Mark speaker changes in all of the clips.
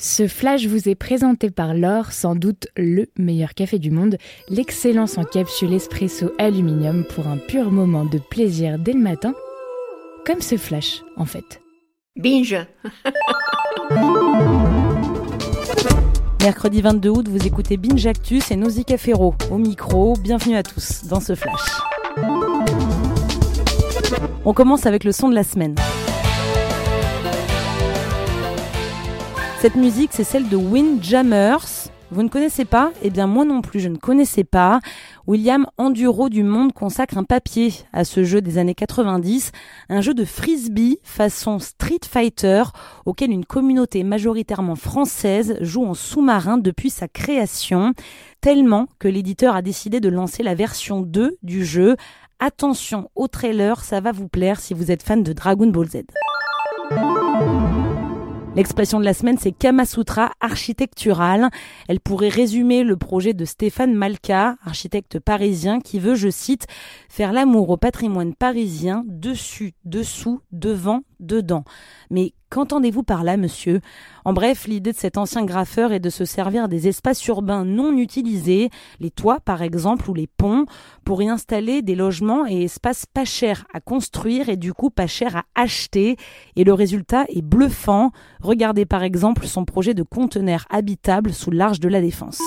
Speaker 1: Ce flash vous est présenté par L'Or, sans doute le meilleur café du monde, l'excellence en capsule espresso aluminium pour un pur moment de plaisir dès le matin, comme ce flash en fait.
Speaker 2: Binge
Speaker 3: Mercredi 22 août, vous écoutez Binge Actus et Nausicaa Ferro au micro. Bienvenue à tous dans ce flash. On commence avec le son de la semaine. Cette musique, c'est celle de Windjammers. Vous ne connaissez pas? Eh bien moi non plus, je ne connaissais pas. William Enduro du Monde consacre un papier à ce jeu des années 90, un jeu de frisbee façon Street Fighter auquel une communauté majoritairement française joue en sous-marin depuis sa création, tellement que l'éditeur a décidé de lancer la version 2 du jeu. Attention au trailer, ça va vous plaire si vous êtes fan de Dragon Ball Z. L'expression de la semaine, c'est Kamasutra architectural. Elle pourrait résumer le projet de Stéphane Malka, architecte parisien, qui veut, je cite, faire l'amour au patrimoine parisien dessus, dessous, devant, dedans. Mais qu'entendez-vous par là, monsieur? En bref, l'idée de cet ancien graffeur est de se servir des espaces urbains non utilisés, les toits par exemple ou les ponts, pour y installer des logements et espaces pas chers à construire et du coup pas chers à acheter. Et le résultat est bluffant. Regardez par exemple son projet de conteneur habitable sous l'arche de la Défense.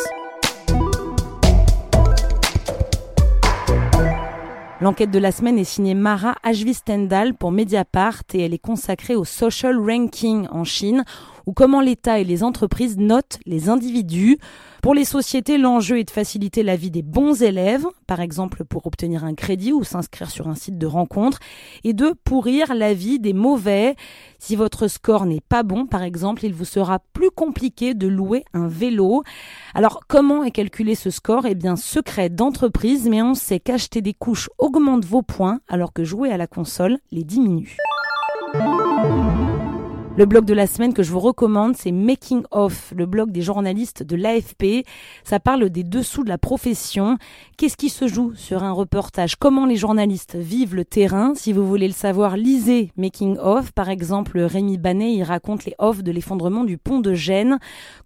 Speaker 3: L'enquête de la semaine est signée Mara Ajvistendal pour Mediapart et elle est consacrée au social ranking en Chine, ou comment l'État et les entreprises notent les individus. Pour les sociétés, l'enjeu est de faciliter la vie des bons élèves, par exemple pour obtenir un crédit ou s'inscrire sur un site de rencontre, et de pourrir la vie des mauvais. Si votre score n'est pas bon, par exemple, il vous sera plus compliqué de louer un vélo. Alors, comment est calculé ce score? Eh bien, secret d'entreprise, mais on sait qu'acheter des couches augmente vos points, alors que jouer à la console les diminue. Le blog de la semaine que je vous recommande, c'est Making Off, le blog des journalistes de l'AFP. Ça parle des dessous de la profession. Qu'est-ce qui se joue sur un reportage? Comment les journalistes vivent le terrain? Si vous voulez le savoir, lisez Making Off. Par exemple, Rémi Banet, il raconte les offs de l'effondrement du pont de Gênes.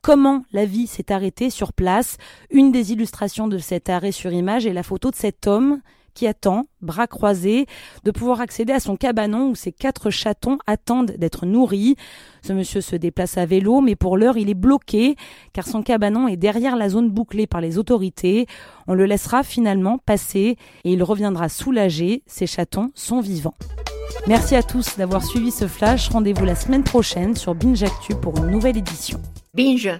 Speaker 3: Comment la vie s'est arrêtée sur place? Une des illustrations de cet arrêt sur image est la photo de cet homme qui attend, bras croisés, de pouvoir accéder à son cabanon où ses quatre chatons attendent d'être nourris. Ce monsieur se déplace à vélo, mais pour l'heure il est bloqué, car son cabanon est derrière la zone bouclée par les autorités. On le laissera finalement passer et il reviendra soulagé, ses chatons sont vivants. Merci à tous d'avoir suivi ce flash. Rendez-vous la semaine prochaine sur Binge Actu pour une nouvelle édition.
Speaker 2: Binge